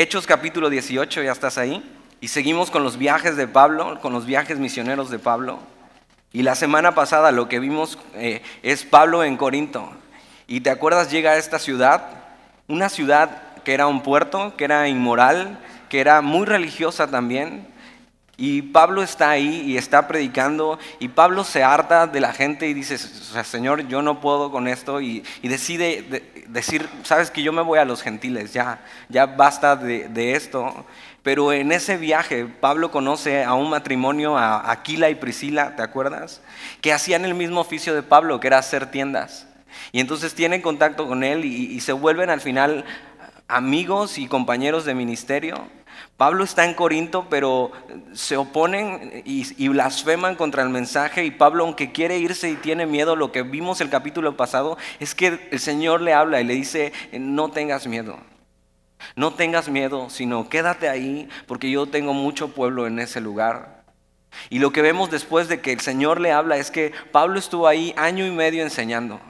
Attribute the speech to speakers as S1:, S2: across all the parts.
S1: Hechos capítulo 18, ya estás ahí. Y seguimos con los viajes de Pablo, con los viajes misioneros de Pablo. Y la semana pasada lo que vimos eh, es Pablo en Corinto. Y te acuerdas, llega a esta ciudad, una ciudad que era un puerto, que era inmoral, que era muy religiosa también. Y Pablo está ahí y está predicando y Pablo se harta de la gente y dice, Señor, yo no puedo con esto y, decide decir, sabes que yo me voy a los gentiles, ya, ya basta de, esto. Pero en ese viaje Pablo conoce a un matrimonio, a Aquila y Priscila, ¿te acuerdas? Que hacían el mismo oficio de Pablo, que era hacer tiendas. Y entonces tienen contacto con él y se vuelven al final amigos y compañeros de ministerio. Pablo está en Corinto, pero se oponen y, blasfeman contra el mensaje. Y Pablo, aunque quiere irse y tiene miedo, lo que vimos el capítulo pasado es que el Señor le habla y le dice, no tengas miedo, no tengas miedo, sino quédate ahí porque yo tengo mucho pueblo en ese lugar. Y lo que vemos después de que el Señor le habla es que Pablo estuvo ahí año y medio enseñando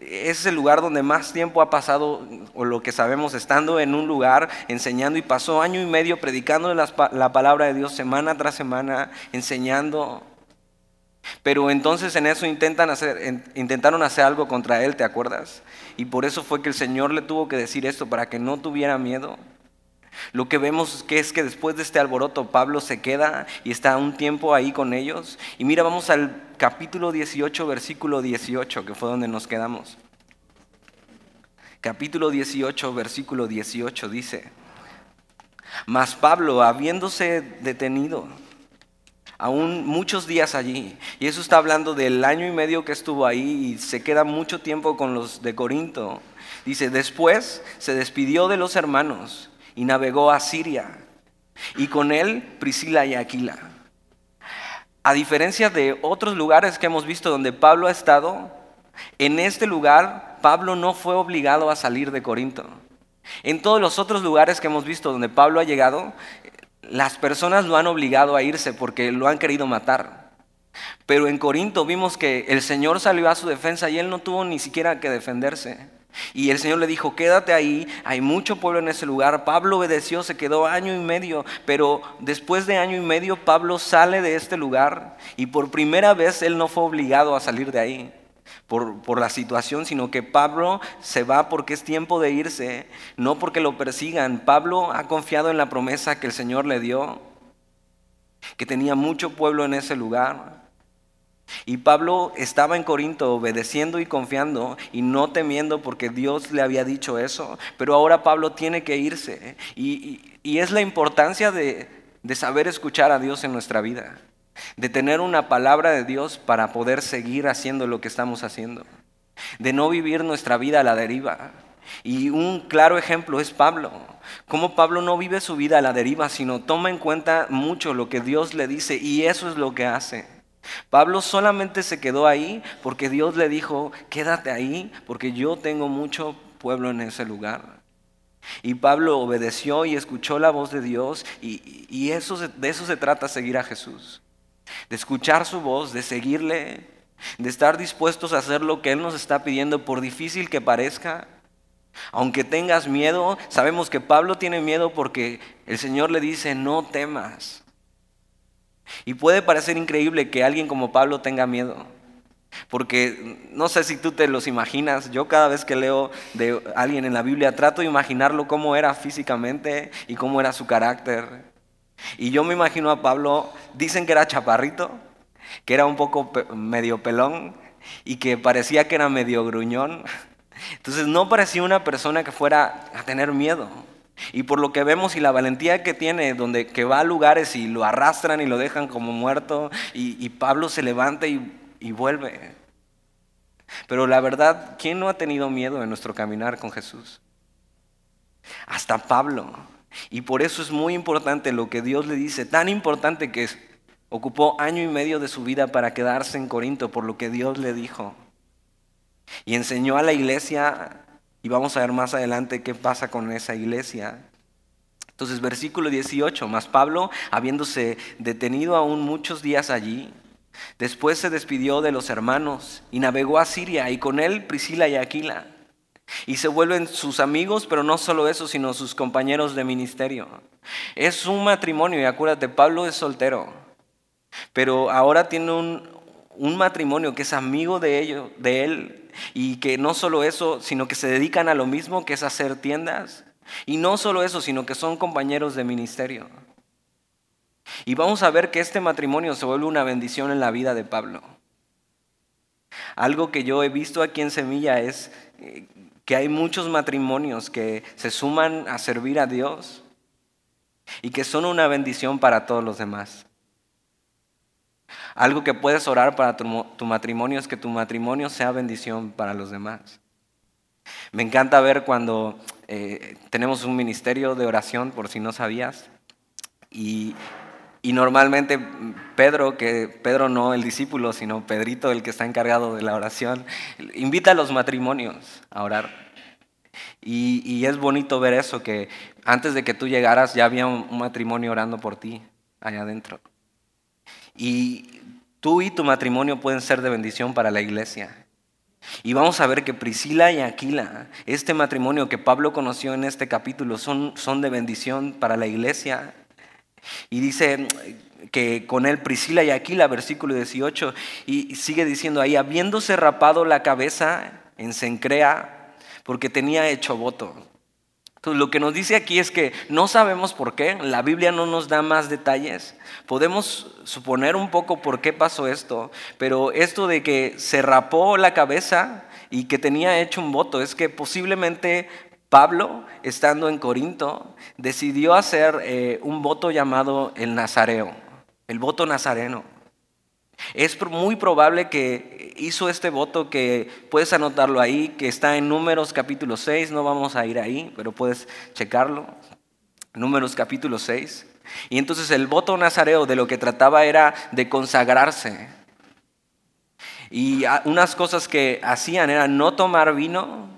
S1: es el lugar donde más tiempo ha pasado, o lo que sabemos, estando en un lugar, enseñando, y pasó año y medio predicando la, palabra de Dios semana tras semana, enseñando. Pero entonces en eso intentan hacer, intentaron hacer algo contra él, ¿te acuerdas? Y por eso fue que el Señor le tuvo que decir esto, para que no tuviera miedo. Lo que vemos que es que después de este alboroto Pablo se queda y está un tiempo ahí con ellos. Y mira, vamos al capítulo 18, versículo 18, que fue donde nos quedamos. Capítulo 18, versículo 18 dice, mas Pablo, habiéndose detenido, aún muchos días allí, y eso está hablando del año y medio que estuvo ahí y se queda mucho tiempo con los de Corinto, dice, después se despidió de los hermanos y navegó a Siria, y con él Priscila y Aquila. A diferencia de otros lugares que hemos visto donde Pablo ha estado, en este lugar Pablo no fue obligado a salir de Corinto. En todos los otros lugares que hemos visto donde Pablo ha llegado, las personas lo han obligado a irse porque lo han querido matar. Pero en Corinto vimos que el Señor salió a su defensa y él no tuvo ni siquiera que defenderse. Y el Señor le dijo, quédate ahí, hay mucho pueblo en ese lugar. Pablo obedeció, se quedó año y medio, pero después de año y medio Pablo sale de este lugar y por primera vez él no fue obligado a salir de ahí por, por la situación, sino que Pablo se va porque es tiempo de irse, no porque lo persigan. Pablo ha confiado en la promesa que el Señor le dio, que tenía mucho pueblo en ese lugar. Y Pablo estaba en Corinto obedeciendo y confiando y no temiendo porque Dios le había dicho eso. Pero ahora Pablo tiene que irse. Y, es la importancia de, de saber escuchar a Dios en nuestra vida. De tener una palabra de Dios para poder seguir haciendo lo que estamos haciendo. De no vivir nuestra vida a la deriva. Y un claro ejemplo es Pablo. Cómo Pablo no vive su vida a la deriva, sino toma en cuenta mucho lo que Dios le dice y eso es lo que hace. Pablo solamente se quedó ahí porque Dios le dijo, quédate ahí porque yo tengo mucho pueblo en ese lugar. Y Pablo obedeció y escuchó la voz de Dios y, eso, de eso se trata seguir a Jesús. De escuchar su voz, de seguirle, de estar dispuestos a hacer lo que Él nos está pidiendo por difícil que parezca. Aunque tengas miedo, sabemos que Pablo tiene miedo porque el Señor le dice, no temas. Y puede parecer increíble que alguien como Pablo tenga miedo. Porque no sé si tú te los imaginas, yo cada vez que leo de alguien en la Biblia trato de imaginarlo cómo era físicamente y cómo era su carácter. Y yo me imagino a Pablo, dicen que era chaparrito, que era un poco medio pelón y que parecía que era medio gruñón. Entonces no parecía una persona que fuera a tener miedo. Y por lo que vemos y la valentía que tiene, donde que va a lugares y lo arrastran y lo dejan como muerto, y, Pablo se levanta y, y vuelve. Pero la verdad, ¿quién no ha tenido miedo en nuestro caminar con Jesús? Hasta Pablo. Y por eso es muy importante lo que Dios le dice, tan importante que ocupó año y medio de su vida para quedarse en Corinto por lo que Dios le dijo. Y enseñó a la iglesia y vamos a ver más adelante qué pasa con esa iglesia. Entonces, versículo 18, más Pablo, habiéndose detenido aún muchos días allí, después se despidió de los hermanos y navegó a Siria y con él Priscila y Aquila. Y se vuelven sus amigos, pero no solo eso, sino sus compañeros de ministerio. Es un matrimonio, y acuérdate, Pablo es soltero, pero ahora tiene un, un matrimonio que es amigo de, ellos, de él, y que no solo eso, sino que se dedican a lo mismo, que es hacer tiendas. Y no solo eso, sino que son compañeros de ministerio. Y vamos a ver que este matrimonio se vuelve una bendición en la vida de Pablo. Algo que yo he visto aquí en Semilla es eh, que hay muchos matrimonios que se suman a servir a Dios y que son una bendición para todos los demás. Algo que puedes orar para tu, matrimonio es que tu matrimonio sea bendición para los demás. Me encanta ver cuando eh, tenemos un ministerio de oración, por si no sabías, y y normalmente Pedro, que Pedro no el discípulo, sino Pedrito el que está encargado de la oración, invita a los matrimonios a orar. Y, es bonito ver eso, que antes de que tú llegaras ya había un, matrimonio orando por ti allá adentro. Y tú y tu matrimonio pueden ser de bendición para la iglesia. Y vamos a ver que Priscila y Aquila, este matrimonio que Pablo conoció en este capítulo, son, son de bendición para la iglesia y dice que con él Priscila y Aquila, versículo 18, y sigue diciendo ahí, habiéndose rapado la cabeza en Sencrea, porque tenía hecho voto. Lo que nos dice aquí es que no sabemos por qué, la Biblia no nos da más detalles. Podemos suponer un poco por qué pasó esto, pero esto de que se rapó la cabeza y que tenía hecho un voto es que posiblemente Pablo, estando en Corinto, decidió hacer eh, un voto llamado el Nazareo, el voto nazareno. Es muy probable que hizo este voto que puedes anotarlo ahí, que está en Números capítulo 6, no vamos a ir ahí, pero puedes checarlo. Números capítulo 6. Y entonces el voto nazareo de lo que trataba era de consagrarse. Y unas cosas que hacían era no tomar vino,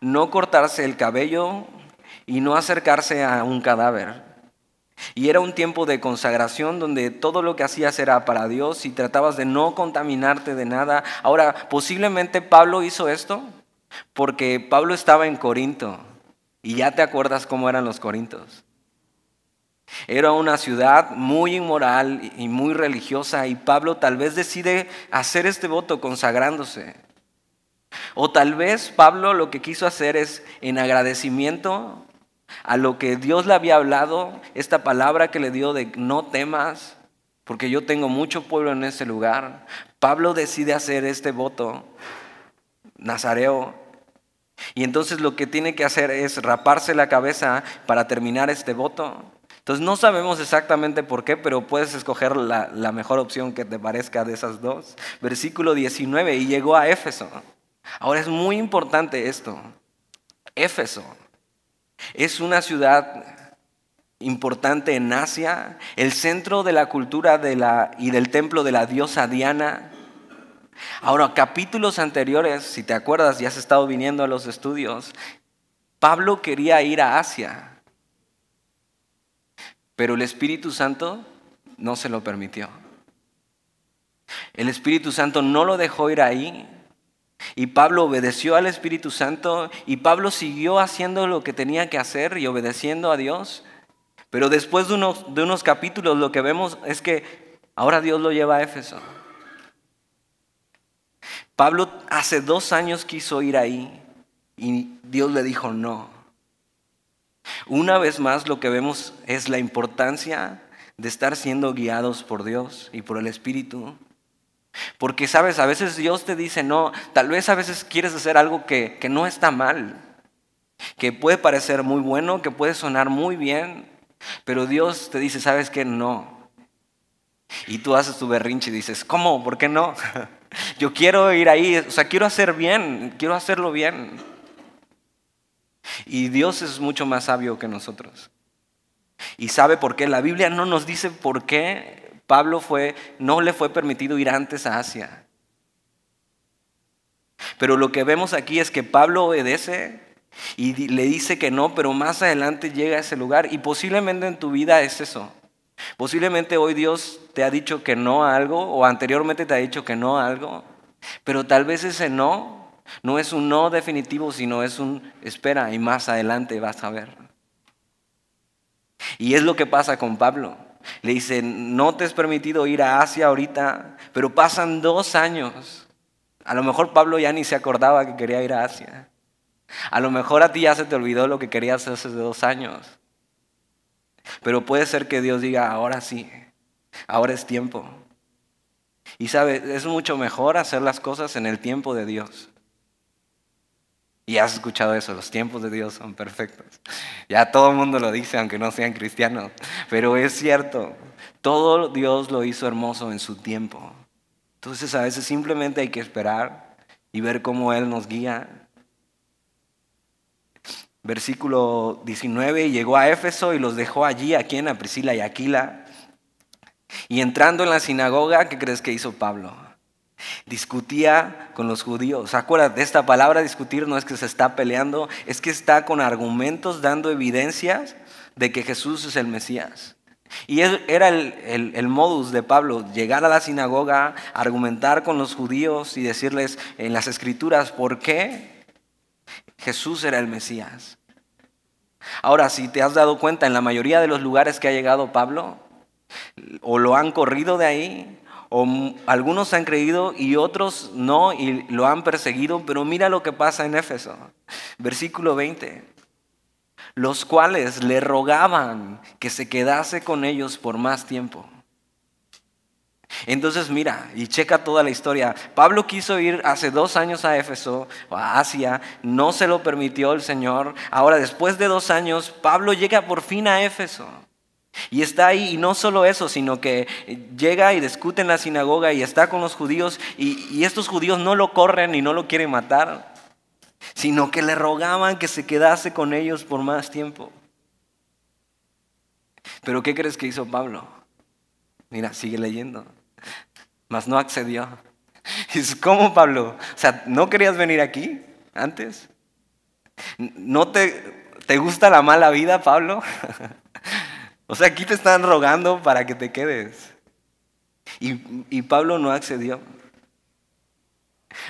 S1: no cortarse el cabello y no acercarse a un cadáver. Y era un tiempo de consagración donde todo lo que hacías era para Dios y tratabas de no contaminarte de nada. Ahora, posiblemente Pablo hizo esto porque Pablo estaba en Corinto y ya te acuerdas cómo eran los corintos. Era una ciudad muy inmoral y muy religiosa y Pablo tal vez decide hacer este voto consagrándose. O tal vez Pablo lo que quiso hacer es en agradecimiento a lo que Dios le había hablado, esta palabra que le dio de no temas, porque yo tengo mucho pueblo en ese lugar. Pablo decide hacer este voto, Nazareo, y entonces lo que tiene que hacer es raparse la cabeza para terminar este voto. Entonces no sabemos exactamente por qué, pero puedes escoger la, la mejor opción que te parezca de esas dos. Versículo 19, y llegó a Éfeso. Ahora es muy importante esto. Éfeso es una ciudad importante en Asia, el centro de la cultura de la, y del templo de la diosa Diana. Ahora, capítulos anteriores, si te acuerdas, ya has estado viniendo a los estudios, Pablo quería ir a Asia, pero el Espíritu Santo no se lo permitió. El Espíritu Santo no lo dejó ir ahí y Pablo obedeció al Espíritu Santo y Pablo siguió haciendo lo que tenía que hacer y obedeciendo a Dios. Pero después de unos, de unos capítulos lo que vemos es que ahora Dios lo lleva a Éfeso. Pablo hace dos años quiso ir ahí y Dios le dijo no. Una vez más lo que vemos es la importancia de estar siendo guiados por Dios y por el Espíritu. Porque, sabes, a veces Dios te dice, no, tal vez a veces quieres hacer algo que, que no está mal, que puede parecer muy bueno, que puede sonar muy bien, pero Dios te dice, sabes que no. Y tú haces tu berrinche y dices, ¿cómo? ¿Por qué no? Yo quiero ir ahí, o sea, quiero hacer bien, quiero hacerlo bien. Y Dios es mucho más sabio que nosotros. Y sabe por qué. La Biblia no nos dice por qué Pablo fue, no le fue permitido ir antes a Asia. Pero lo que vemos aquí es que Pablo obedece y le dice que no, pero más adelante llega a ese lugar y posiblemente en tu vida es eso. Posiblemente hoy Dios te ha dicho que no a algo o anteriormente te ha dicho que no a algo, pero tal vez ese no No es un no definitivo, sino es un espera y más adelante vas a ver. Y es lo que pasa con Pablo. Le dice, no te es permitido ir a Asia ahorita, pero pasan dos años. A lo mejor Pablo ya ni se acordaba que quería ir a Asia. A lo mejor a ti ya se te olvidó lo que querías hace dos años. Pero puede ser que Dios diga, ahora sí, ahora es tiempo. Y sabe, es mucho mejor hacer las cosas en el tiempo de Dios. Y has escuchado eso, los tiempos de Dios son perfectos. Ya todo el mundo lo dice, aunque no sean cristianos. Pero es cierto, todo Dios lo hizo hermoso en su tiempo. Entonces a veces simplemente hay que esperar y ver cómo Él nos guía. Versículo 19, llegó a Éfeso y los dejó allí, aquí en Priscila y Aquila. Y entrando en la sinagoga, ¿qué crees que hizo Pablo? Discutía con los judíos. Acuérdate, esta palabra discutir no es que se está peleando, es que está con argumentos dando evidencias de que Jesús es el Mesías. Y era el, modus de Pablo, llegar a la sinagoga, argumentar con los judíos y decirles en las escrituras por qué Jesús era el Mesías. Ahora, si te has dado cuenta, en la mayoría de los lugares que ha llegado Pablo, o lo han corrido de ahí, o algunos han creído y otros no y lo han perseguido, pero mira lo que pasa en Éfeso. Versículo 20. Los cuales le rogaban que se quedase con ellos por más tiempo. Entonces mira, y checa toda la historia. Pablo quiso ir hace dos años a Éfeso, a Asia, no se lo permitió el Señor. Ahora, después de dos años, Pablo llega por fin a Éfeso. Y está ahí, y no solo eso, sino que llega y discute en la sinagoga y está con los judíos, y, estos judíos no lo corren y no lo quieren matar, sino que le rogaban que se quedase con ellos por más tiempo. Pero ¿qué crees que hizo Pablo? Mira, sigue leyendo. Mas no accedió. Dice, ¿cómo Pablo? O sea, ¿no querías venir aquí antes? ¿No te, te gusta la mala vida, Pablo? O sea, aquí te están rogando para que te quedes. Y, Pablo no accedió.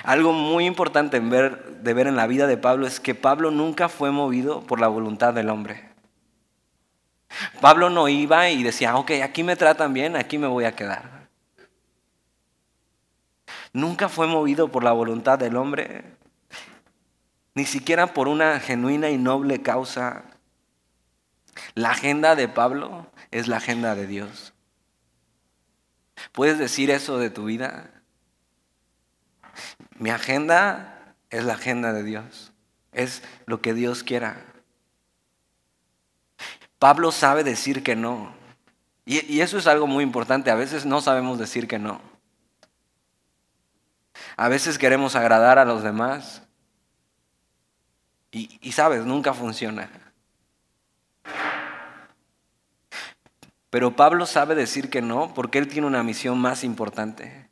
S1: Algo muy importante de ver en la vida de Pablo es que Pablo nunca fue movido por la voluntad del hombre. Pablo no iba y decía, ok, aquí me tratan bien, aquí me voy a quedar. Nunca fue movido por la voluntad del hombre, ni siquiera por una genuina y noble causa la agenda de Pablo es la agenda de Dios. ¿Puedes decir eso de tu vida? Mi agenda es la agenda de Dios. Es lo que Dios quiera. Pablo sabe decir que no. Y, eso es algo muy importante. A veces no sabemos decir que no. A veces queremos agradar a los demás. y sabes, nunca funciona. Pero Pablo sabe decir que no porque él tiene una misión más importante.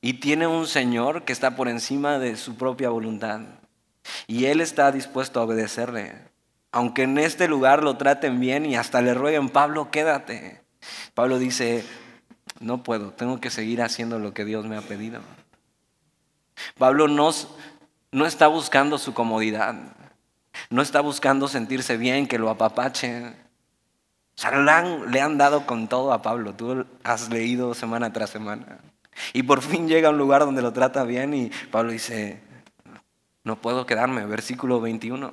S1: Y tiene un Señor que está por encima de su propia voluntad. Y él está dispuesto a obedecerle. Aunque en este lugar lo traten bien y hasta le rueguen, Pablo, quédate. Pablo dice, no puedo, tengo que seguir haciendo lo que Dios me ha pedido. Pablo no, no está buscando su comodidad, no está buscando sentirse bien, que lo apapache. O sea, le han, dado con todo a Pablo. Tú has leído semana tras semana. Y por fin llega a un lugar donde lo trata bien y Pablo dice, no puedo quedarme, versículo 21.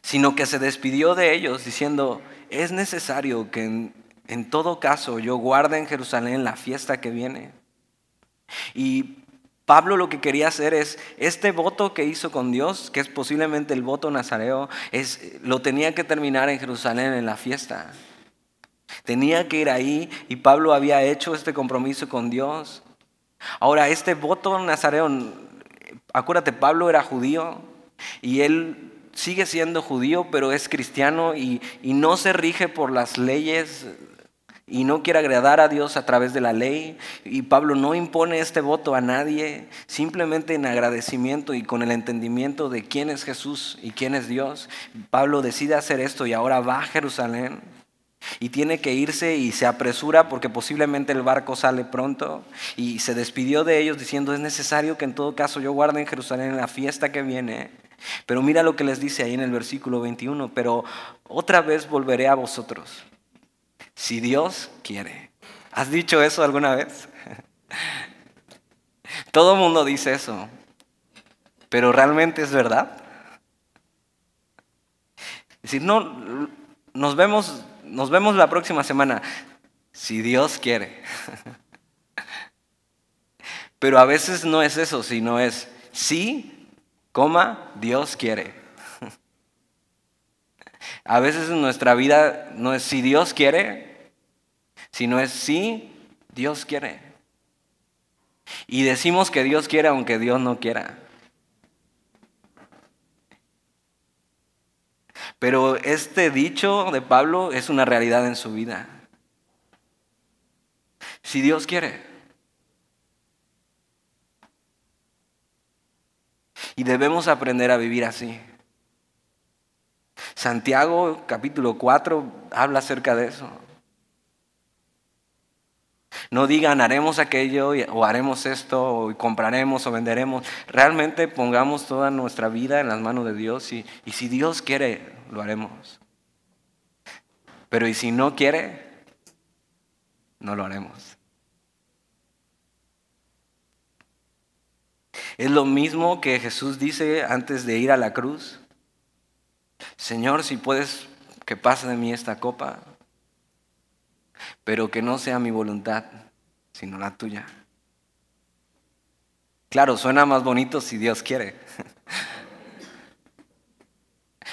S1: Sino que se despidió de ellos diciendo, es necesario que en, en todo caso yo guarde en Jerusalén la fiesta que viene. Y Pablo lo que quería hacer es, este voto que hizo con Dios, que es posiblemente el voto nazareo, es, lo tenía que terminar en Jerusalén en la fiesta. Tenía que ir ahí y Pablo había hecho este compromiso con Dios. Ahora, este voto nazareo, acuérdate, Pablo era judío y él sigue siendo judío, pero es cristiano y, y no se rige por las leyes y no quiere agradar a Dios a través de la ley. Y Pablo no impone este voto a nadie, simplemente en agradecimiento y con el entendimiento de quién es Jesús y quién es Dios. Pablo decide hacer esto y ahora va a Jerusalén. y tiene que irse y se apresura porque posiblemente el barco sale pronto y se despidió de ellos diciendo es necesario que en todo caso yo guarde en Jerusalén la fiesta que viene. Pero mira lo que les dice ahí en el versículo 21, pero otra vez volveré a vosotros, si Dios quiere. ¿Has dicho eso alguna vez? Todo mundo dice eso, pero ¿realmente es verdad? Es decir, no, nos vemos, nos vemos la próxima semana, si Dios quiere. Pero a veces no es eso, sino es sí, coma, Dios quiere. A veces en nuestra vida no es si Dios quiere, sino es sí, Dios quiere. Y decimos que Dios quiere aunque Dios no quiera. Pero este dicho de Pablo es una realidad en su vida. Si Dios quiere. Y debemos aprender a vivir así. Santiago capítulo 4 habla acerca de eso. No digan haremos aquello o haremos esto o compraremos o venderemos. Realmente pongamos toda nuestra vida en las manos de Dios y, y si Dios quiere, lo haremos. Pero y si no quiere, no lo haremos. Es lo mismo que Jesús dice antes de ir a la cruz. Señor, si puedes que pase de mí esta copa, pero que no sea mi voluntad, sino la tuya. Claro, suena más bonito si Dios quiere.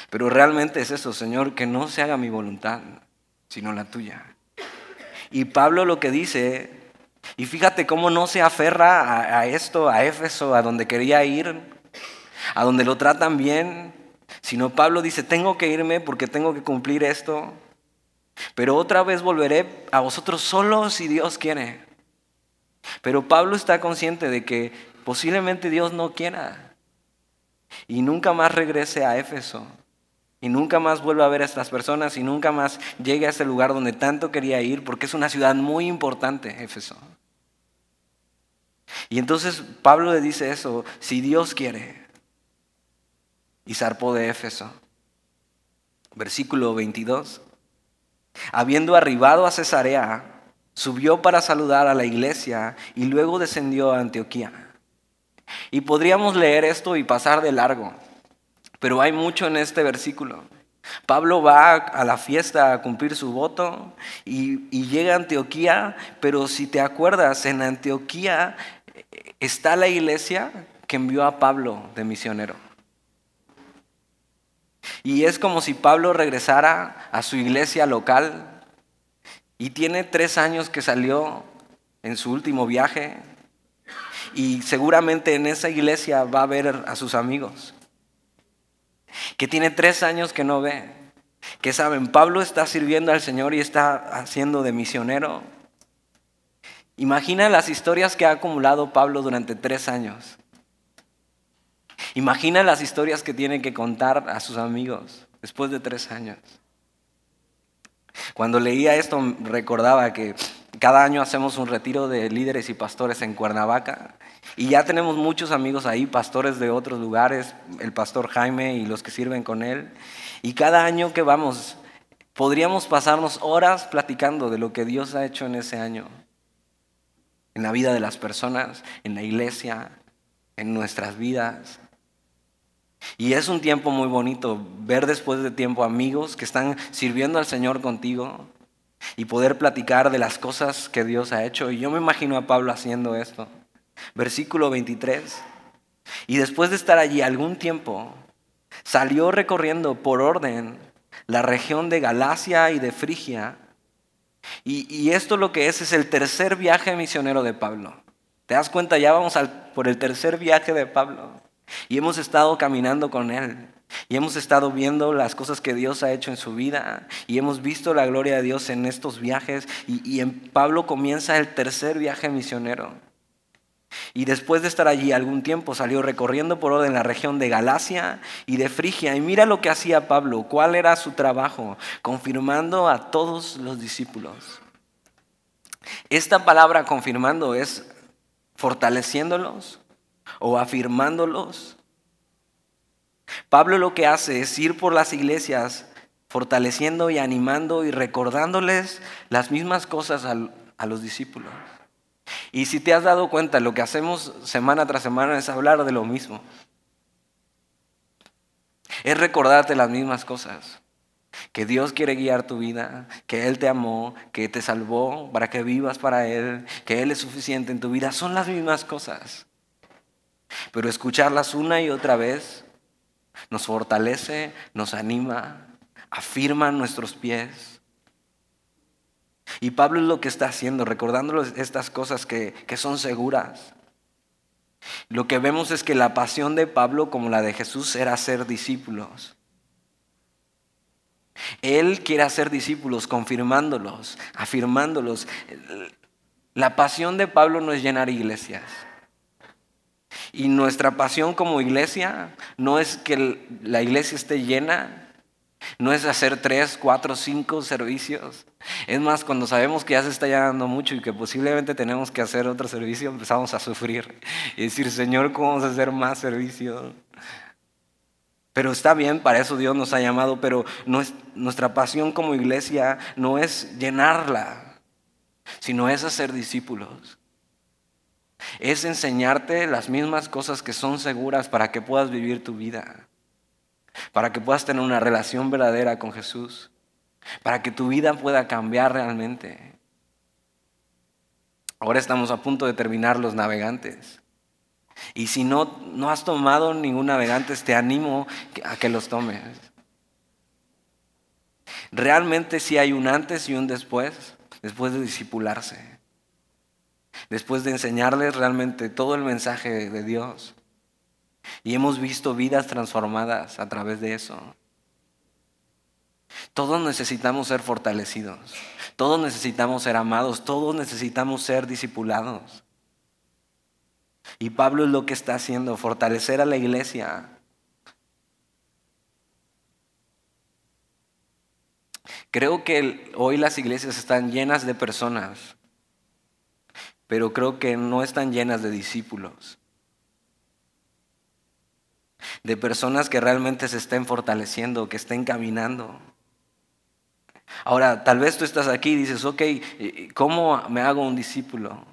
S1: Pero realmente es eso, Señor, que no se haga mi voluntad, sino la tuya. Y Pablo lo que dice, y fíjate cómo no se aferra a, esto, a Éfeso, a donde quería ir, a donde lo tratan bien, sino Pablo dice, tengo que irme porque tengo que cumplir esto, pero otra vez volveré a vosotros solo si Dios quiere. Pero Pablo está consciente de que posiblemente Dios no quiera y nunca más regrese a Éfeso. Y nunca más vuelva a ver a estas personas y nunca más llegue a ese lugar donde tanto quería ir, porque es una ciudad muy importante, Éfeso. Y entonces Pablo le dice eso, si Dios quiere, y zarpó de Éfeso. Versículo 22. Habiendo arribado a Cesarea, subió para saludar a la iglesia y luego descendió a Antioquía. Y podríamos leer esto y pasar de largo. Pero hay mucho en este versículo. Pablo va a la fiesta a cumplir su voto y, llega a Antioquía, pero si te acuerdas, en Antioquía está la iglesia que envió a Pablo de misionero. Y es como si Pablo regresara a su iglesia local y tiene tres años que salió en su último viaje y seguramente en esa iglesia va a ver a sus amigos que tiene tres años que no ve, que saben, Pablo está sirviendo al Señor y está haciendo de misionero. Imagina las historias que ha acumulado Pablo durante tres años. Imagina las historias que tiene que contar a sus amigos después de tres años. Cuando leía esto recordaba que cada año hacemos un retiro de líderes y pastores en Cuernavaca y ya tenemos muchos amigos ahí, pastores de otros lugares, el pastor Jaime y los que sirven con él. Y cada año que vamos, podríamos pasarnos horas platicando de lo que Dios ha hecho en ese año, en la vida de las personas, en la iglesia, en nuestras vidas. Y es un tiempo muy bonito ver después de tiempo amigos que están sirviendo al Señor contigo y poder platicar de las cosas que Dios ha hecho. Y yo me imagino a Pablo haciendo esto. Versículo 23. Y después de estar allí algún tiempo, salió recorriendo por orden la región de Galacia y de Frigia. Y, y esto lo que es es el tercer viaje misionero de Pablo. ¿Te das cuenta? Ya vamos al, por el tercer viaje de Pablo. Y hemos estado caminando con él. Y hemos estado viendo las cosas que Dios ha hecho en su vida. Y hemos visto la gloria de Dios en estos viajes. Y, y en Pablo comienza el tercer viaje misionero. Y después de estar allí algún tiempo salió recorriendo por orden la región de Galacia y de Frigia. Y mira lo que hacía Pablo, cuál era su trabajo, confirmando a todos los discípulos. Esta palabra confirmando es fortaleciéndolos o afirmándolos. Pablo lo que hace es ir por las iglesias fortaleciendo y animando y recordándoles las mismas cosas a, los discípulos. Y si te has dado cuenta, lo que hacemos semana tras semana es hablar de lo mismo. Es recordarte las mismas cosas. Que Dios quiere guiar tu vida, que Él te amó, que te salvó para que vivas para Él, que Él es suficiente en tu vida. Son las mismas cosas. Pero escucharlas una y otra vez nos fortalece, nos anima, afirma nuestros pies. Y Pablo es lo que está haciendo, recordándoles estas cosas que, que son seguras. Lo que vemos es que la pasión de Pablo, como la de Jesús, era ser discípulos. Él quiere hacer discípulos, confirmándolos, afirmándolos. La pasión de Pablo no es llenar iglesias. Y nuestra pasión como iglesia no es que la iglesia esté llena, no es hacer tres, cuatro, cinco servicios. Es más, cuando sabemos que ya se está llenando mucho y que posiblemente tenemos que hacer otro servicio, empezamos a sufrir y decir, Señor, ¿cómo vamos a hacer más servicios? Pero está bien, para eso Dios nos ha llamado, pero nuestra pasión como iglesia no es llenarla, sino es hacer discípulos. Es enseñarte las mismas cosas que son seguras para que puedas vivir tu vida, para que puedas tener una relación verdadera con Jesús, para que tu vida pueda cambiar realmente. Ahora estamos a punto de terminar los navegantes. Y si no, no has tomado ningún navegante, te animo a que los tomes. Realmente sí hay un antes y un después, después de disipularse después de enseñarles realmente todo el mensaje de Dios. Y hemos visto vidas transformadas a través de eso. Todos necesitamos ser fortalecidos, todos necesitamos ser amados, todos necesitamos ser discipulados. Y Pablo es lo que está haciendo, fortalecer a la iglesia. Creo que hoy las iglesias están llenas de personas pero creo que no están llenas de discípulos, de personas que realmente se estén fortaleciendo, que estén caminando. Ahora, tal vez tú estás aquí y dices, ok, ¿cómo me hago un discípulo?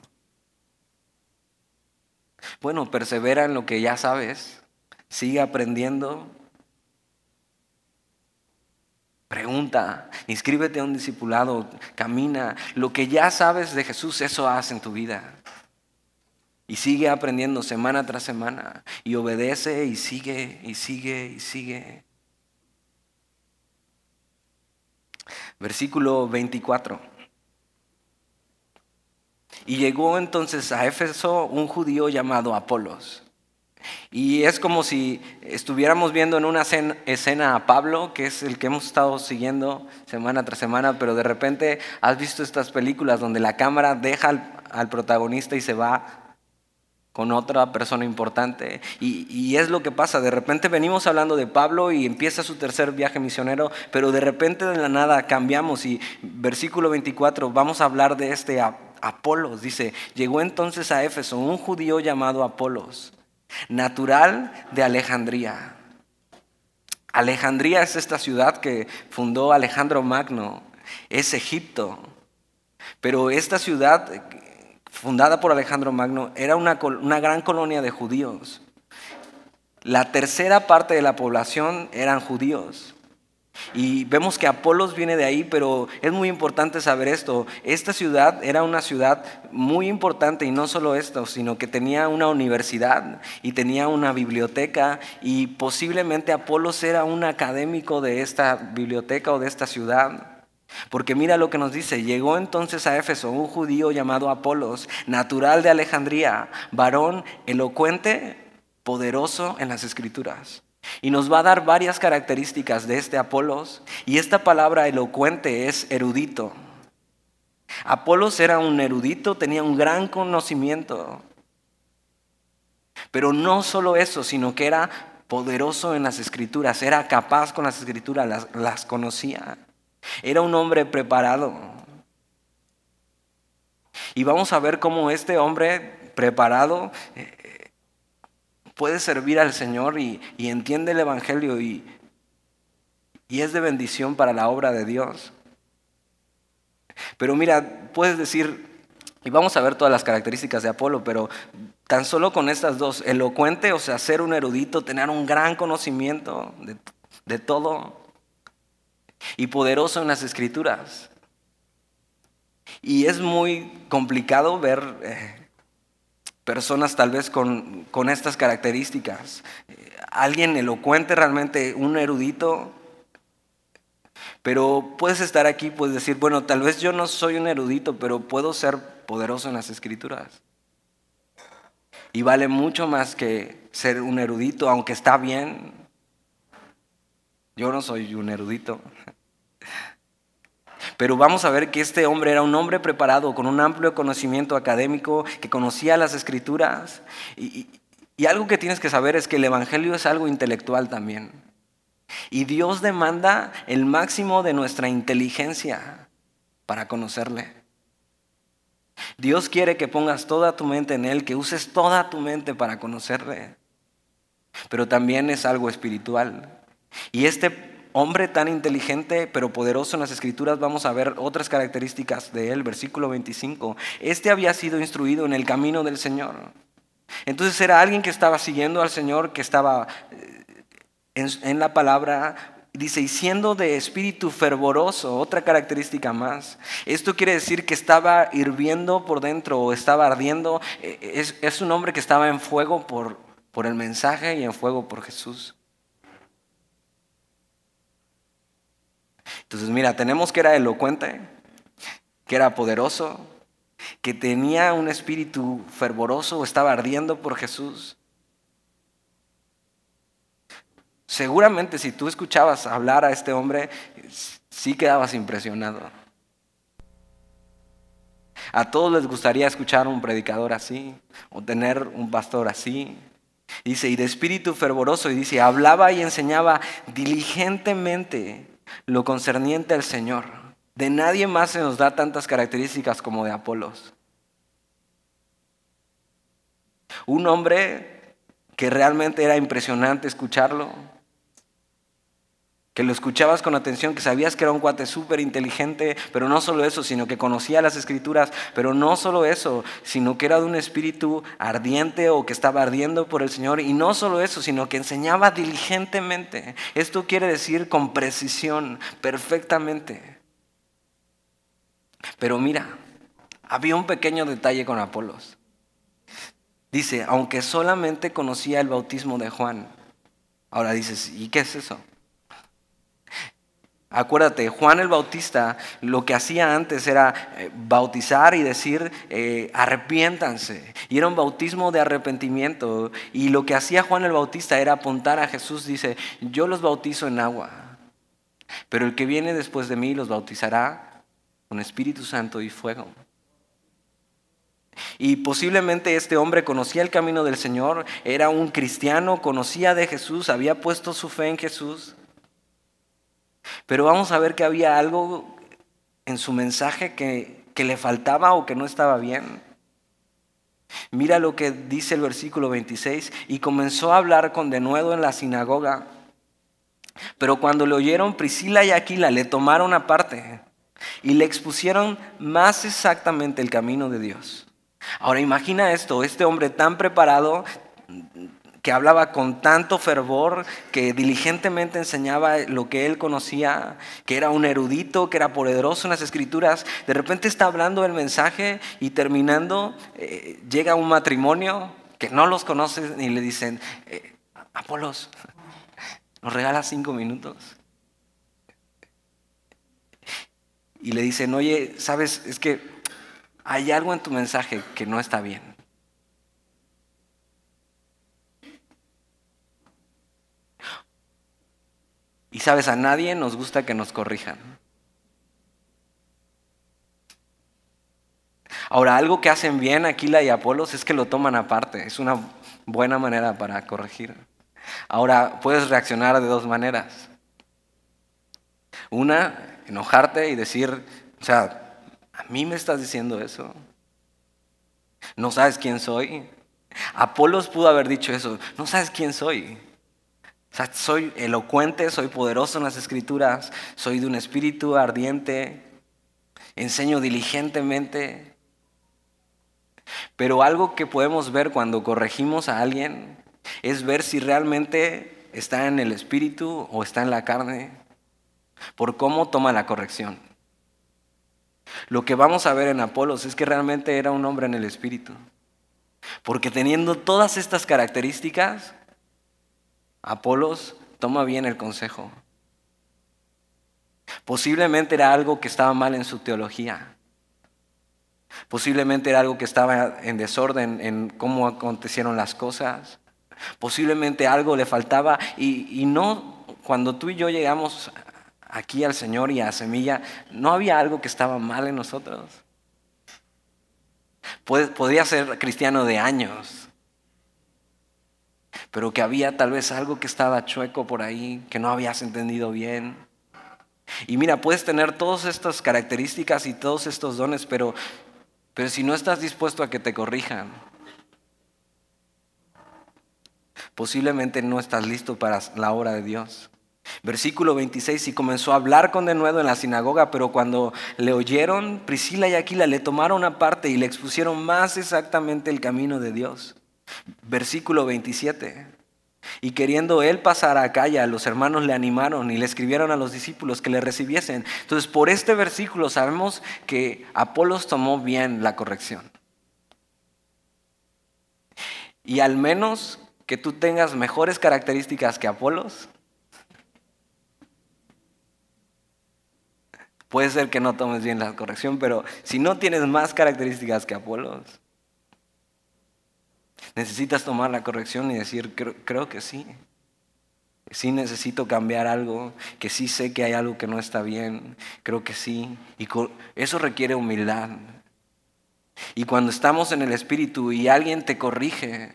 S1: Bueno, persevera en lo que ya sabes, sigue aprendiendo, Pregunta, inscríbete a un discipulado, camina. Lo que ya sabes de Jesús, eso haz en tu vida. Y sigue aprendiendo semana tras semana. Y obedece y sigue y sigue y sigue. Versículo 24. Y llegó entonces a Éfeso un judío llamado Apolos y es como si estuviéramos viendo en una escena a Pablo, que es el que hemos estado siguiendo semana tras semana, pero de repente has visto estas películas donde la cámara deja al, protagonista y se va con otra persona importante. Y, y, es lo que pasa, de repente venimos hablando de Pablo y empieza su tercer viaje misionero, pero de repente de la nada cambiamos y versículo 24, vamos a hablar de este Apolos, dice, llegó entonces a Éfeso un judío llamado Apolos natural de Alejandría. Alejandría es esta ciudad que fundó Alejandro Magno, es Egipto. Pero esta ciudad, fundada por Alejandro Magno, era una, una gran colonia de judíos. La tercera parte de la población eran judíos. Y vemos que Apolos viene de ahí, pero es muy importante saber esto. Esta ciudad era una ciudad muy importante y no solo esto, sino que tenía una universidad y tenía una biblioteca y posiblemente Apolos era un académico de esta biblioteca o de esta ciudad. Porque mira lo que nos dice, llegó entonces a Éfeso un judío llamado Apolos, natural de Alejandría, varón elocuente, poderoso en las escrituras y nos va a dar varias características de este Apolos. Y esta palabra elocuente es erudito. Apolos era un erudito, tenía un gran conocimiento. Pero no solo eso, sino que era poderoso en las escrituras, era capaz con las escrituras, las, las conocía. Era un hombre preparado. Y vamos a ver cómo este hombre preparado puede servir al Señor y, entiende el Evangelio y, y es de bendición para la obra de Dios. Pero mira, puedes decir, y vamos a ver todas las características de Apolo, pero tan solo con estas dos, elocuente, o sea, ser un erudito, tener un gran conocimiento de, todo, y poderoso en las escrituras. Y es muy complicado ver eh, personas tal vez con, con estas características. alguien elocuente realmente, un erudito, pero puedes estar aquí, puedes decir, bueno, tal vez yo no soy un erudito, pero puedo ser poderoso en las escrituras. Y vale mucho más que ser un erudito, aunque está bien. Yo no soy un erudito. Pero vamos a ver que este hombre era un hombre preparado, con un amplio conocimiento académico, que conocía las escrituras. Y, algo que tienes que saber es que el Evangelio es algo intelectual también. Y Dios demanda el máximo de nuestra inteligencia para conocerle. Dios quiere que pongas toda tu mente en Él, que uses toda tu mente para conocerle. Pero también es algo espiritual. Y este hombre tan inteligente pero poderoso en las escrituras, vamos a ver otras características de él, versículo 25. Este había sido instruido en el camino del Señor. Entonces era alguien que estaba siguiendo al Señor, que estaba eh, en, la palabra, Dice, y siendo de espíritu fervoroso, otra característica más. Esto quiere decir que estaba hirviendo por dentro o estaba ardiendo. E, es, es un hombre que estaba en fuego por, por el mensaje y en fuego por Jesús. Entonces, mira, tenemos que era elocuente, que era poderoso, que tenía un espíritu fervoroso, estaba ardiendo por Jesús. Seguramente si tú escuchabas hablar a este hombre, sí quedabas impresionado. A todos les gustaría escuchar un predicador así, o tener un pastor así. Dice, y de espíritu fervoroso, y dice, hablaba y enseñaba diligentemente lo concerniente al Señor. De nadie más se nos da tantas características como de Apolos. Un hombre que realmente era impresionante escucharlo, que lo escuchabas con atención, que sabías que era un cuate súper inteligente, pero no solo eso, sino que conocía las escrituras, pero no solo eso, sino que era de un espíritu ardiente o que estaba ardiendo por el Señor, y no solo eso, sino que enseñaba diligentemente. Esto quiere decir con precisión, perfectamente. Pero mira, había un pequeño detalle con Apolos. Dice, aunque solamente conocía el bautismo de Juan, ahora dices, ¿y qué es eso? Acuérdate, Juan el Bautista lo que hacía antes era eh, bautizar y decir eh, arrepiéntanse. Y era un bautismo de arrepentimiento. Y lo que hacía Juan el Bautista era apuntar a Jesús. Dice, yo los bautizo en agua. Pero el que viene después de mí los bautizará con Espíritu Santo y fuego. Y posiblemente este hombre conocía el camino del Señor, era un cristiano, conocía de Jesús, había puesto su fe en Jesús. Pero vamos a ver que había algo en su mensaje que, le faltaba o que no estaba bien. Mira lo que dice el versículo 26, y comenzó a hablar con denuedo en la sinagoga. Pero cuando le oyeron Priscila y Aquila, le tomaron aparte y le expusieron más exactamente el camino de Dios. Ahora imagina esto, este hombre tan preparado, que hablaba con tanto fervor, que diligentemente enseñaba lo que él conocía, que era un erudito, que era poderoso en las escrituras, de repente está hablando el mensaje y terminando eh, llega un matrimonio que no los conoce y le dicen, eh, Apolos, ¿nos regalas cinco minutos? Y le dicen, oye, sabes, es que hay algo en tu mensaje que no está bien. Y sabes, a nadie nos gusta que nos corrijan. Ahora, algo que hacen bien Aquila y Apolos es que lo toman aparte. Es una buena manera para corregir. Ahora, puedes reaccionar de dos maneras. Una, enojarte y decir, o sea, a mí me estás diciendo eso. No sabes quién soy. Apolos pudo haber dicho eso. No sabes quién soy. Soy elocuente, soy poderoso en las escrituras, soy de un espíritu ardiente, enseño diligentemente. Pero algo que podemos ver cuando corregimos a alguien es ver si realmente está en el espíritu o está en la carne, por cómo toma la corrección. Lo que vamos a ver en Apolos es que realmente era un hombre en el espíritu. Porque teniendo todas estas características, Apolos toma bien el consejo. Posiblemente era algo que estaba mal en su teología. Posiblemente era algo que estaba en desorden en cómo acontecieron las cosas. Posiblemente algo le faltaba y, no cuando tú y yo llegamos aquí al Señor y a Semilla, no había algo que estaba mal en nosotros. podría ser cristiano de años, pero que había tal vez algo que estaba chueco por ahí, que no habías entendido bien. Y mira, puedes tener todas estas características y todos estos dones, pero, pero si no estás dispuesto a que te corrijan, posiblemente no estás listo para la obra de Dios. Versículo 26, y comenzó a hablar con denuedo en la sinagoga, pero cuando le oyeron, Priscila y Aquila le tomaron aparte y le expusieron más exactamente el camino de Dios. Versículo 27, y queriendo él pasar a Acaya, los hermanos le animaron y le escribieron a los discípulos que le recibiesen. Entonces, por este versículo sabemos que Apolos tomó bien la corrección. Y al menos que tú tengas mejores características que Apolos, puede ser que no tomes bien la corrección, pero si no tienes más características que Apolos, Necesitas tomar la corrección y decir, creo, que sí. Sí necesito cambiar algo, que sí sé que hay algo que no está bien, creo que sí. Y eso requiere humildad. Y cuando estamos en el Espíritu y alguien te corrige,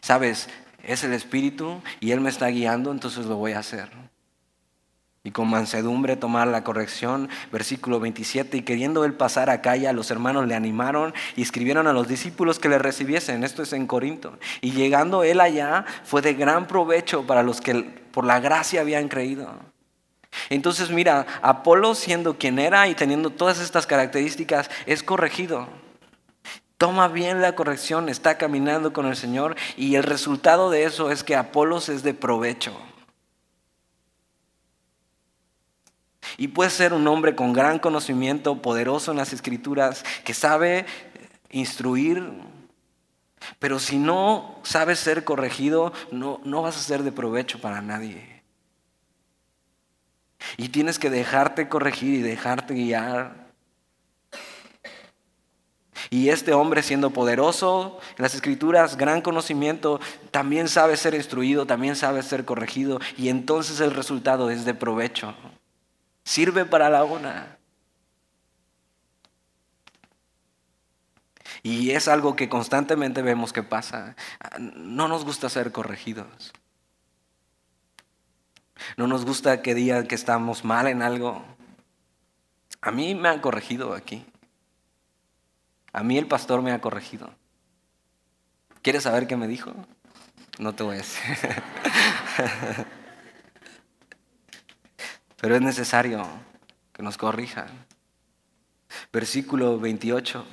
S1: sabes, es el Espíritu y Él me está guiando, entonces lo voy a hacer y con mansedumbre tomar la corrección. Versículo 27, y queriendo él pasar a Calla, los hermanos le animaron y escribieron a los discípulos que le recibiesen. Esto es en Corinto. Y llegando él allá, fue de gran provecho para los que por la gracia habían creído. Entonces mira, Apolo siendo quien era y teniendo todas estas características, es corregido. Toma bien la corrección, está caminando con el Señor y el resultado de eso es que Apolos es de provecho. Y puede ser un hombre con gran conocimiento, poderoso en las escrituras, que sabe instruir, pero si no sabes ser corregido, no, no vas a ser de provecho para nadie. Y tienes que dejarte corregir y dejarte guiar. Y este hombre siendo poderoso en las escrituras, gran conocimiento, también sabe ser instruido, también sabe ser corregido. Y entonces el resultado es de provecho. Sirve para la una. Y es algo que constantemente vemos que pasa. No nos gusta ser corregidos. No nos gusta que digan que estamos mal en algo. A mí me han corregido aquí. A mí el pastor me ha corregido. ¿Quieres saber qué me dijo? No te voy a decir. pero es necesario que nos corrijan. Versículo 28.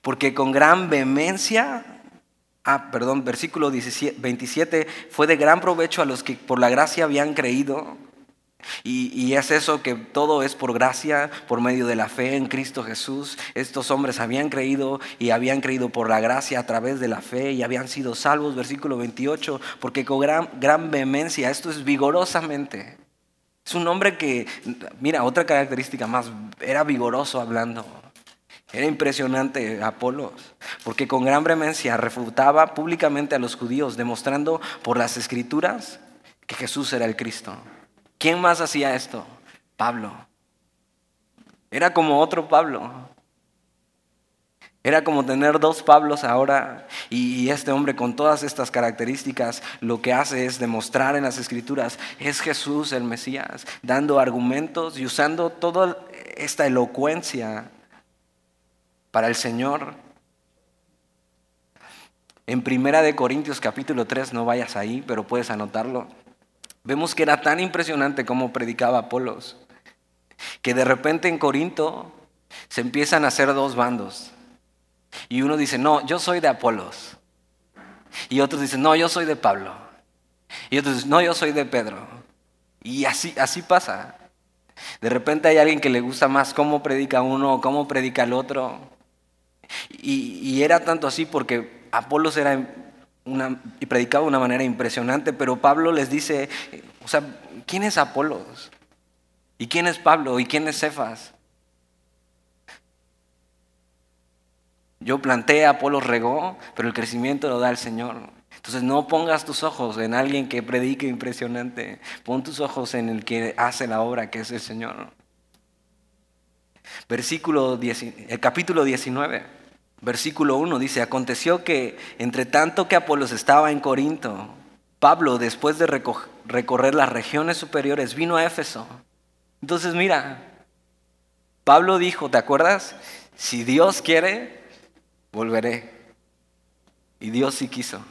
S1: Porque con gran vehemencia, ah, perdón, versículo 27, fue de gran provecho a los que por la gracia habían creído. Y, y, es eso que todo es por gracia, por medio de la fe en Cristo Jesús. Estos hombres habían creído y habían creído por la gracia a través de la fe y habían sido salvos. Versículo 28, porque con gran, gran vehemencia, esto es vigorosamente. Es un hombre que, mira, otra característica más, era vigoroso hablando. Era impresionante Apolo, porque con gran vehemencia refutaba públicamente a los judíos, demostrando por las escrituras que Jesús era el Cristo. ¿Quién más hacía esto? Pablo. Era como otro Pablo. Era como tener dos Pablos ahora y este hombre con todas estas características lo que hace es demostrar en las escrituras, es Jesús el Mesías, dando argumentos y usando toda esta elocuencia para el Señor. En Primera de Corintios capítulo 3, no vayas ahí, pero puedes anotarlo. Vemos que era tan impresionante como predicaba Apolos, que de repente en Corinto se empiezan a hacer dos bandos. Y uno dice, no, yo soy de Apolos. Y otros dicen, no, yo soy de Pablo. Y otros dicen, no, yo soy de Pedro. Y así, así pasa. De repente hay alguien que le gusta más cómo predica uno o cómo predica el otro. Y, era tanto así porque Apolos era una, y predicaba de una manera impresionante, pero Pablo les dice, o sea, ¿quién es Apolos? ¿Y quién es Pablo? ¿Y quién es Cefas? Yo planté, Apolo regó, pero el crecimiento lo da el Señor. Entonces no pongas tus ojos en alguien que predique impresionante, pon tus ojos en el que hace la obra, que es el Señor. Versículo el capítulo 19, versículo 1 dice, aconteció que entre tanto que Apolos estaba en Corinto, Pablo, después de recorrer las regiones superiores, vino a Éfeso. Entonces mira, Pablo dijo, ¿te acuerdas? Si Dios quiere, volveré. Y Dios sí quiso.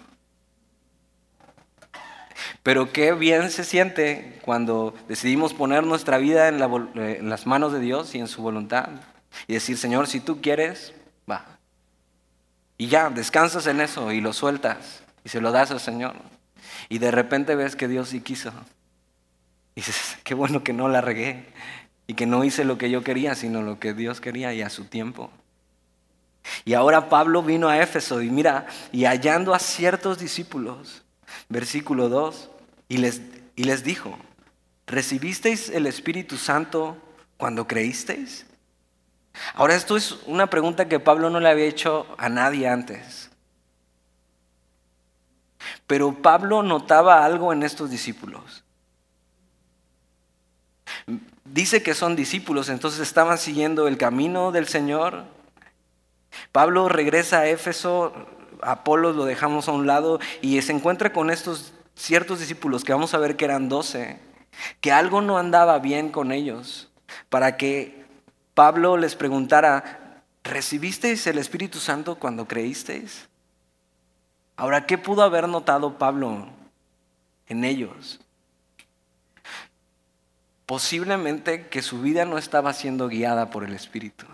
S1: Pero qué bien se siente cuando decidimos poner nuestra vida en, en, las manos de Dios y en su voluntad. Y decir, Señor, si tú quieres, va. Y ya, descansas en eso y lo sueltas y se lo das al Señor. Y de repente ves que Dios sí quiso. Y dices, qué bueno que no la regué y que no hice lo que yo quería, sino lo que Dios quería y a su tiempo. Y ahora Pablo vino a Éfeso y mira, y hallando a ciertos discípulos, versículo 2, y les, y les dijo, ¿recibisteis el Espíritu Santo cuando creísteis? Ahora esto es una pregunta que Pablo no le había hecho a nadie antes. Pero Pablo notaba algo en estos discípulos. Dice que son discípulos, entonces estaban siguiendo el camino del Señor Pablo regresa a Éfeso, Apolo lo dejamos a un lado y se encuentra con estos ciertos discípulos que vamos a ver que eran doce, que algo no andaba bien con ellos, para que Pablo les preguntara, ¿recibisteis el Espíritu Santo cuando creísteis? Ahora, ¿qué pudo haber notado Pablo en ellos? Posiblemente que su vida no estaba siendo guiada por el Espíritu.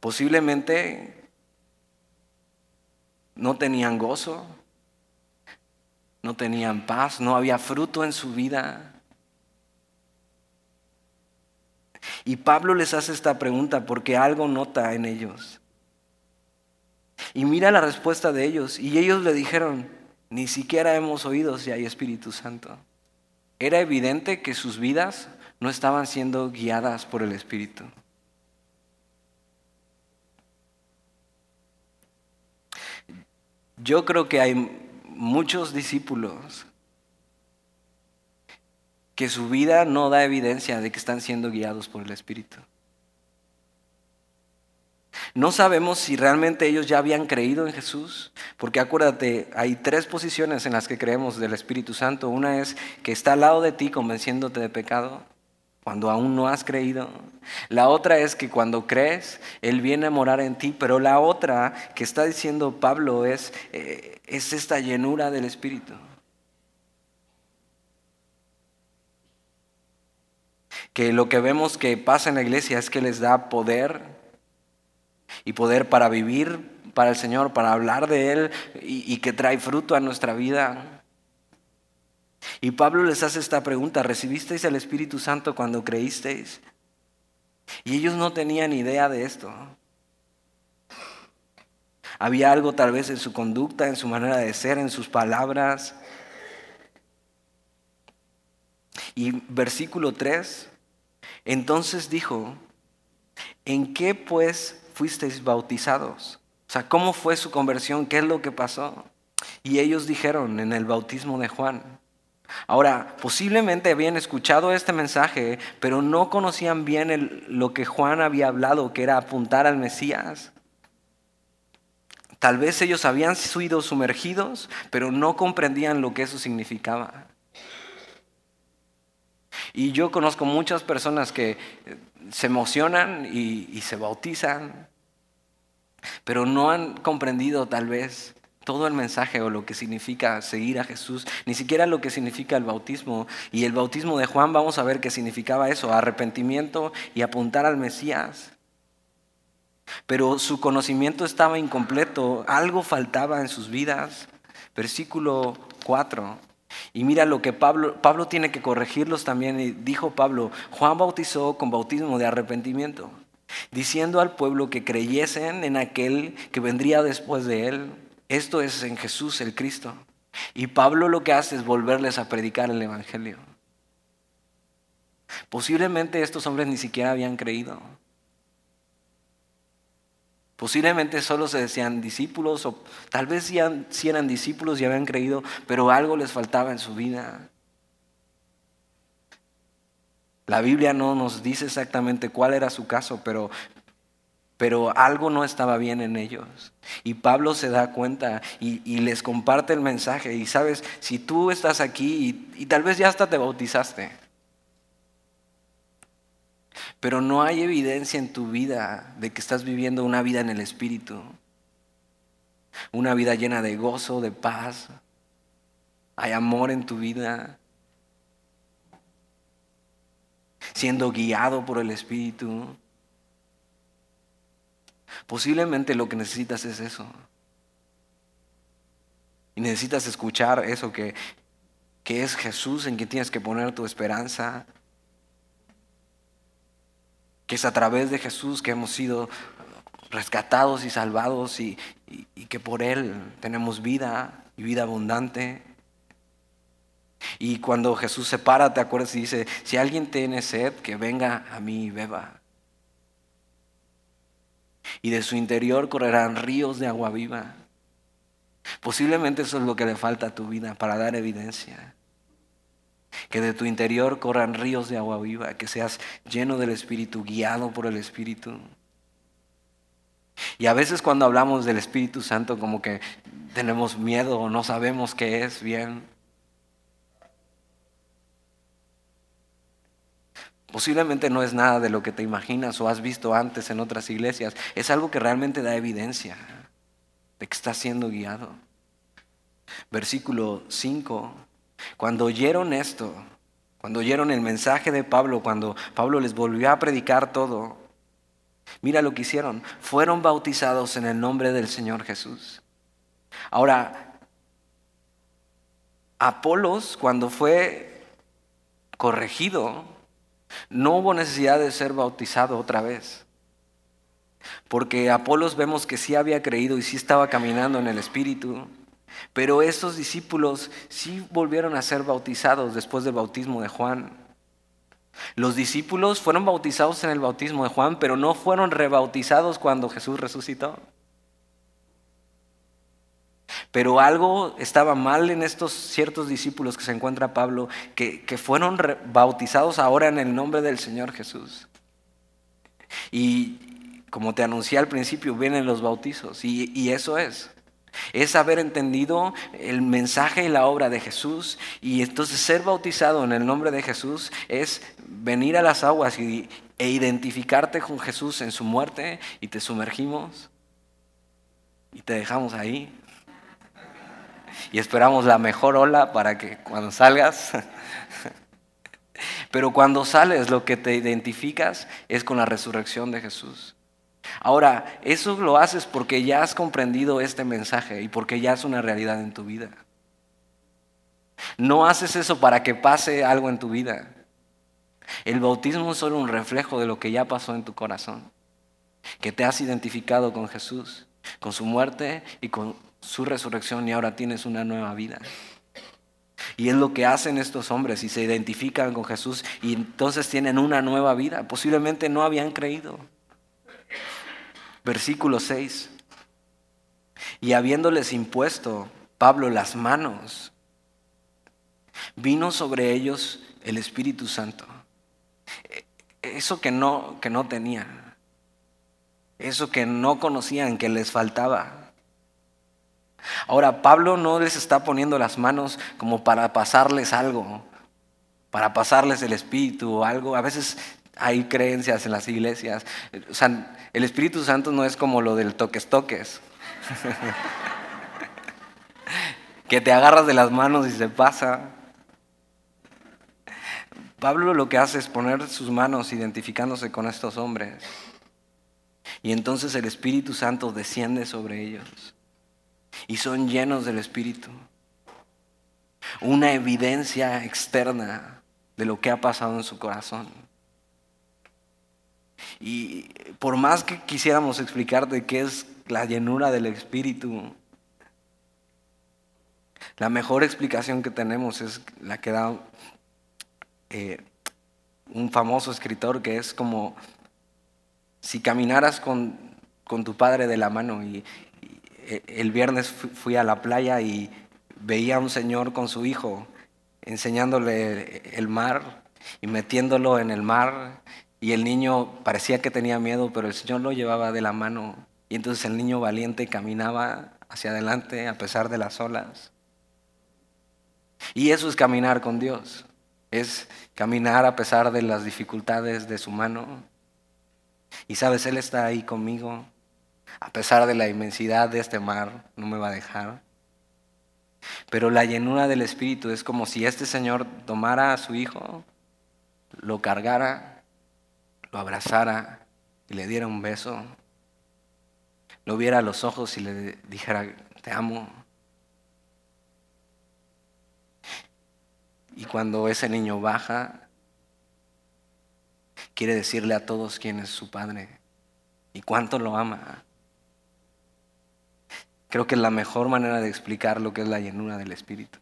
S1: Posiblemente no tenían gozo, no tenían paz, no había fruto en su vida. Y Pablo les hace esta pregunta porque algo nota en ellos. Y mira la respuesta de ellos. Y ellos le dijeron, ni siquiera hemos oído si hay Espíritu Santo. Era evidente que sus vidas no estaban siendo guiadas por el Espíritu. Yo creo que hay muchos discípulos que su vida no da evidencia de que están siendo guiados por el Espíritu. No sabemos si realmente ellos ya habían creído en Jesús, porque acuérdate, hay tres posiciones en las que creemos del Espíritu Santo. Una es que está al lado de ti convenciéndote de pecado cuando aún no has creído. La otra es que cuando crees, Él viene a morar en ti, pero la otra que está diciendo Pablo es, eh, es esta llenura del Espíritu. Que lo que vemos que pasa en la iglesia es que les da poder y poder para vivir para el Señor, para hablar de Él y, y que trae fruto a nuestra vida. Y Pablo les hace esta pregunta, ¿recibisteis el Espíritu Santo cuando creísteis? Y ellos no tenían idea de esto. Había algo tal vez en su conducta, en su manera de ser, en sus palabras. Y versículo 3, entonces dijo, ¿en qué pues fuisteis bautizados? O sea, ¿cómo fue su conversión? ¿Qué es lo que pasó? Y ellos dijeron en el bautismo de Juan. Ahora, posiblemente habían escuchado este mensaje, pero no conocían bien lo que Juan había hablado, que era apuntar al Mesías. Tal vez ellos habían sido sumergidos, pero no comprendían lo que eso significaba. Y yo conozco muchas personas que se emocionan y, y se bautizan, pero no han comprendido tal vez todo el mensaje o lo que significa seguir a Jesús, ni siquiera lo que significa el bautismo. Y el bautismo de Juan vamos a ver que significaba eso, arrepentimiento y apuntar al Mesías. Pero su conocimiento estaba incompleto, algo faltaba en sus vidas. Versículo 4. Y mira lo que Pablo, Pablo tiene que corregirlos también. Y dijo Pablo, Juan bautizó con bautismo de arrepentimiento, diciendo al pueblo que creyesen en aquel que vendría después de él esto es en Jesús el Cristo. Y Pablo lo que hace es volverles a predicar el Evangelio. Posiblemente estos hombres ni siquiera habían creído. Posiblemente solo se decían discípulos o tal vez si eran discípulos y habían creído, pero algo les faltaba en su vida. La Biblia no nos dice exactamente cuál era su caso, pero pero algo no estaba bien en ellos. Y Pablo se da cuenta y, les comparte el mensaje. Y sabes, si tú estás aquí y, tal vez ya hasta te bautizaste, pero no hay evidencia en tu vida de que estás viviendo una vida en el Espíritu, una vida llena de gozo, de paz, hay amor en tu vida, siendo guiado por el Espíritu. Posiblemente lo que necesitas es eso. Y necesitas escuchar eso que, que es Jesús en quien tienes que poner tu esperanza. Que es a través de Jesús que hemos sido rescatados y salvados y, y que por Él tenemos vida y vida abundante. Y cuando Jesús se para, te acuerdas y dice, si alguien tiene sed, que venga a mí y beba y de su interior correrán ríos de agua viva. Posiblemente eso es lo que le falta a tu vida para dar evidencia. Que de tu interior corran ríos de agua viva, que seas lleno del Espíritu, guiado por el Espíritu. Y a veces cuando hablamos del Espíritu Santo como que tenemos miedo o no sabemos qué es bien. Posiblemente no es nada de lo que te imaginas o has visto antes en otras iglesias. Es algo que realmente da evidencia de que estás siendo guiado. Versículo 5. Cuando oyeron esto, cuando oyeron el mensaje de Pablo, cuando Pablo les volvió a predicar todo, mira lo que hicieron. Fueron bautizados en el nombre del Señor Jesús. Ahora, Apolos, cuando fue corregido, no hubo necesidad de ser bautizado otra vez. Porque Apolos vemos que sí había creído y sí estaba caminando en el Espíritu. Pero estos discípulos sí volvieron a ser bautizados después del bautismo de Juan. Los discípulos fueron bautizados en el bautismo de Juan, pero no fueron rebautizados cuando Jesús resucitó. Pero algo estaba mal en estos ciertos discípulos que se encuentra Pablo, que, fueron bautizados ahora en el nombre del Señor Jesús. Y como te anuncié al principio, vienen los bautizos. Y, y eso es. Es haber entendido el mensaje y la obra de Jesús. Y entonces ser bautizado en el nombre de Jesús es venir a las aguas y, e identificarte con Jesús en su muerte y te sumergimos y te dejamos ahí y esperamos la mejor ola para que cuando salgas. Pero cuando sales lo que te identificas es con la resurrección de Jesús. Ahora, eso lo haces porque ya has comprendido este mensaje y porque ya es una realidad en tu vida. No haces eso para que pase algo en tu vida. El bautismo es solo un reflejo de lo que ya pasó en tu corazón. Que te has identificado con Jesús, con su muerte y con su resurrección y ahora tienes una nueva vida. Y es lo que hacen estos hombres y se identifican con Jesús y entonces tienen una nueva vida. Posiblemente no habían creído. Versículo 6. Y habiéndoles impuesto Pablo las manos. vino sobre ellos el Espíritu Santo. Eso que no, que no tenían. Eso que no conocían, que les faltaba. Ahora, Pablo no les está poniendo las manos como para pasarles algo, para pasarles el Espíritu o algo. A veces hay creencias en las iglesias. El Espíritu Santo no es como lo del toques toques. que te agarras de las manos y se pasa. Pablo lo que hace es poner sus manos identificándose con estos hombres. Y entonces el Espíritu Santo desciende sobre ellos. Y son llenos del Espíritu. Una evidencia externa de lo que ha pasado en su corazón. Y por más que quisiéramos explicar de qué es la llenura del Espíritu, la mejor explicación que tenemos es la que da eh, un famoso escritor que es como si caminaras con, tu padre de la mano y, eh, el viernes fui a la playa y veía a un señor con su hijo enseñándole el mar y metiéndolo en el mar y el niño parecía que tenía miedo, pero el Señor lo llevaba de la mano y entonces el niño valiente caminaba hacia adelante a pesar de las olas. Y eso es caminar con Dios es caminar a pesar de las dificultades de su mano. Y sabes, Él está ahí conmigo, a pesar de la inmensidad de este mar, no me va a dejar. Pero la llenura del Espíritu es como si este Señor tomara a su Hijo, lo cargara, lo abrazara y le diera un beso, lo viera a los ojos y le dijera, te amo, Y cuando ese niño baja, quiere decirle a todos quién es su padre y cuánto lo ama. Creo que es la mejor manera de explicar lo que es la llenura del Espíritu.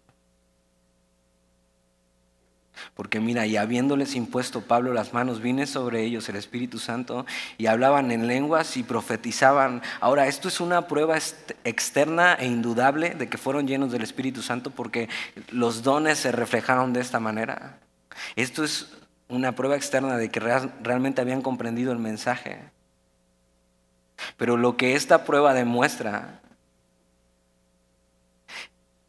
S1: Porque mira, y habiéndoles impuesto Pablo las manos, vine sobre ellos el Espíritu Santo y hablaban en lenguas y profetizaban. Ahora, esto es una prueba externa e indudable de que fueron llenos del Espíritu Santo porque los dones se reflejaron de esta manera. Esto es una prueba externa de que realmente habían comprendido el mensaje. Pero lo que esta prueba demuestra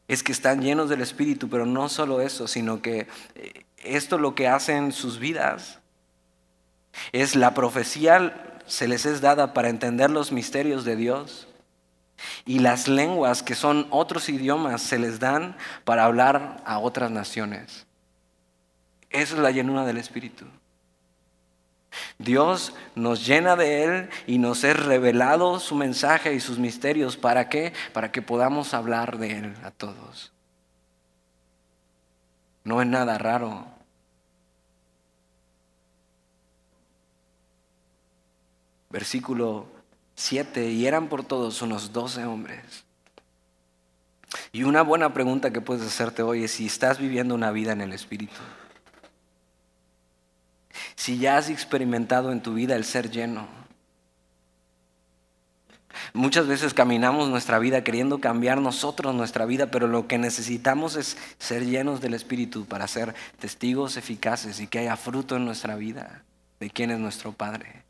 S1: es que están llenos del Espíritu, pero no solo eso, sino que eh, esto lo que hacen sus vidas es la profecía se les es dada para entender los misterios de Dios y las lenguas que son otros idiomas se les dan para hablar a otras naciones. Esa es la llenura del Espíritu. Dios nos llena de Él y nos es revelado su mensaje y sus misterios. ¿Para qué? Para que podamos hablar de Él a todos. No es nada raro. Versículo 7, y eran por todos unos doce hombres. Y una buena pregunta que puedes hacerte hoy es si estás viviendo una vida en el Espíritu. Si ya has experimentado en tu vida el ser lleno. Muchas veces caminamos nuestra vida queriendo cambiar nosotros nuestra vida, pero lo que necesitamos es ser llenos del Espíritu para ser testigos eficaces y que haya fruto en nuestra vida de quién es nuestro Padre.